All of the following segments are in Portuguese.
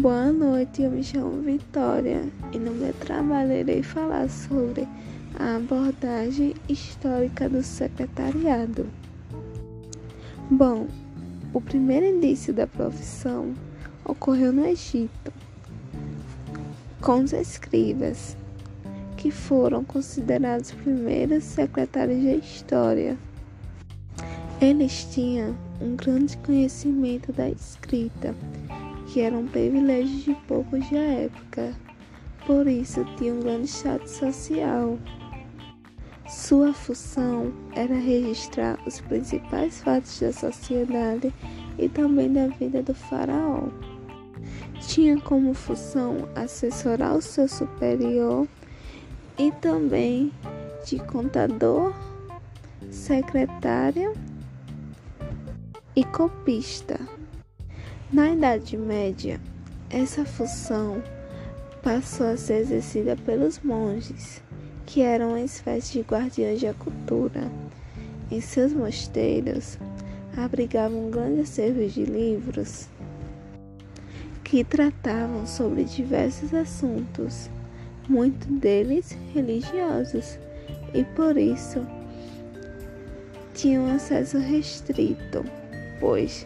Boa noite, eu me chamo Vitória e no meu trabalho irei falar sobre a abordagem histórica do secretariado. Bom, o primeiro indício da profissão ocorreu no Egito, com os escribas, que foram considerados primeiros secretários de história. Eles tinham um grande conhecimento da escrita que era um privilégio de poucos da época, por isso tinha um grande status social. Sua função era registrar os principais fatos da sociedade e também da vida do faraó. Tinha como função assessorar o seu superior e também de contador, secretária e copista. Na Idade Média, essa função passou a ser exercida pelos monges, que eram uma espécie de guardiões da cultura. Em seus mosteiros, abrigavam um grande acervo de livros que tratavam sobre diversos assuntos, muitos deles religiosos, e por isso tinham acesso restrito, pois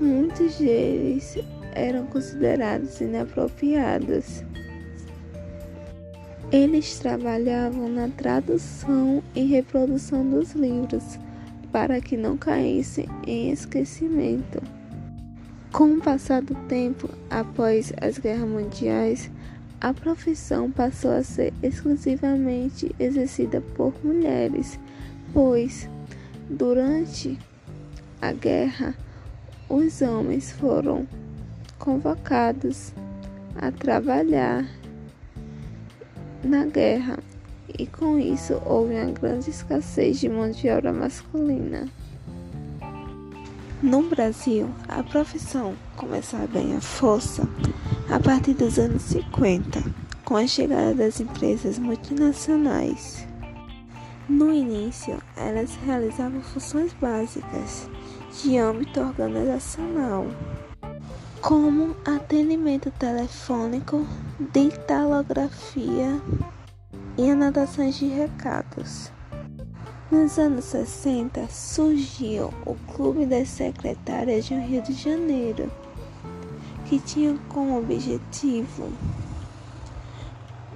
muitos deles eram considerados inapropriados. Eles trabalhavam na tradução e reprodução dos livros para que não caíssem em esquecimento. Com o passar do tempo, após as guerras mundiais, a profissão passou a ser exclusivamente exercida por mulheres, pois durante a guerra os homens foram convocados a trabalhar na guerra e com isso houve uma grande escassez de mão de obra masculina. No Brasil, a profissão começou a ganhar força a partir dos anos 50, com a chegada das empresas multinacionais. No início, elas realizavam funções básicas de âmbito organizacional, como atendimento telefônico, ditalografia e anotações de recados. Nos anos 60 surgiu o Clube das Secretárias de Rio de Janeiro, que tinha como objetivo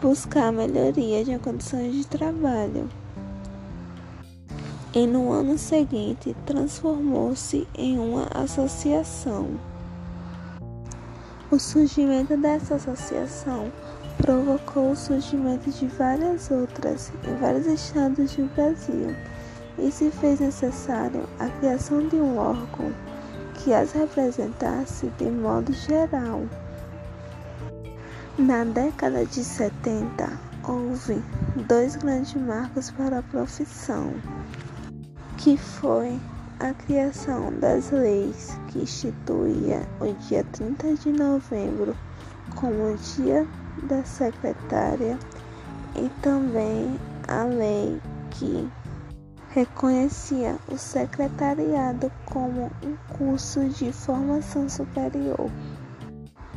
buscar melhoria de condições de trabalho e no ano seguinte transformou-se em uma associação. O surgimento dessa associação provocou o surgimento de várias outras em vários estados do Brasil e se fez necessário a criação de um órgão que as representasse de modo geral. Na década de 70, houve dois grandes marcos para a profissão que foi a criação das leis que instituía o dia 30 de novembro como Dia da Secretária e também a lei que reconhecia o secretariado como um curso de formação superior.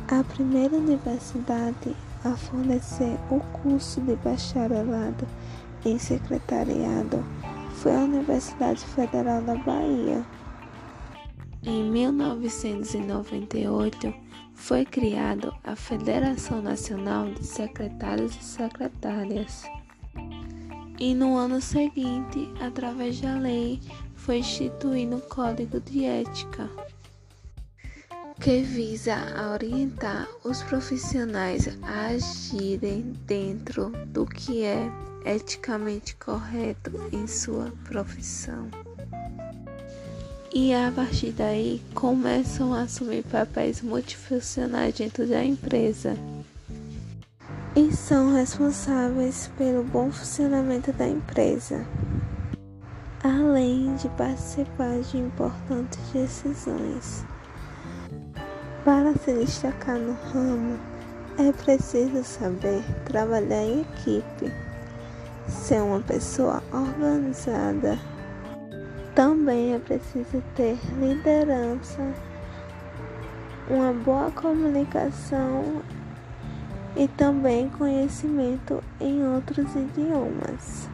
A primeira universidade a fornecer o curso de bacharelado em secretariado foi a Universidade Federal da Bahia. Em 1998, foi criado a Federação Nacional de Secretários e Secretárias. E no ano seguinte, através da lei, foi instituído o Código de Ética, que visa orientar os profissionais a agirem dentro do que é eticamente correto em sua profissão. E a partir daí começam a assumir papéis multifuncionais dentro da empresa e são responsáveis pelo bom funcionamento da empresa, além de participar de importantes decisões. Para se destacar no ramo, é preciso saber trabalhar em equipe ser uma pessoa organizada. Também é preciso ter liderança uma boa comunicação e também conhecimento em outros idiomas.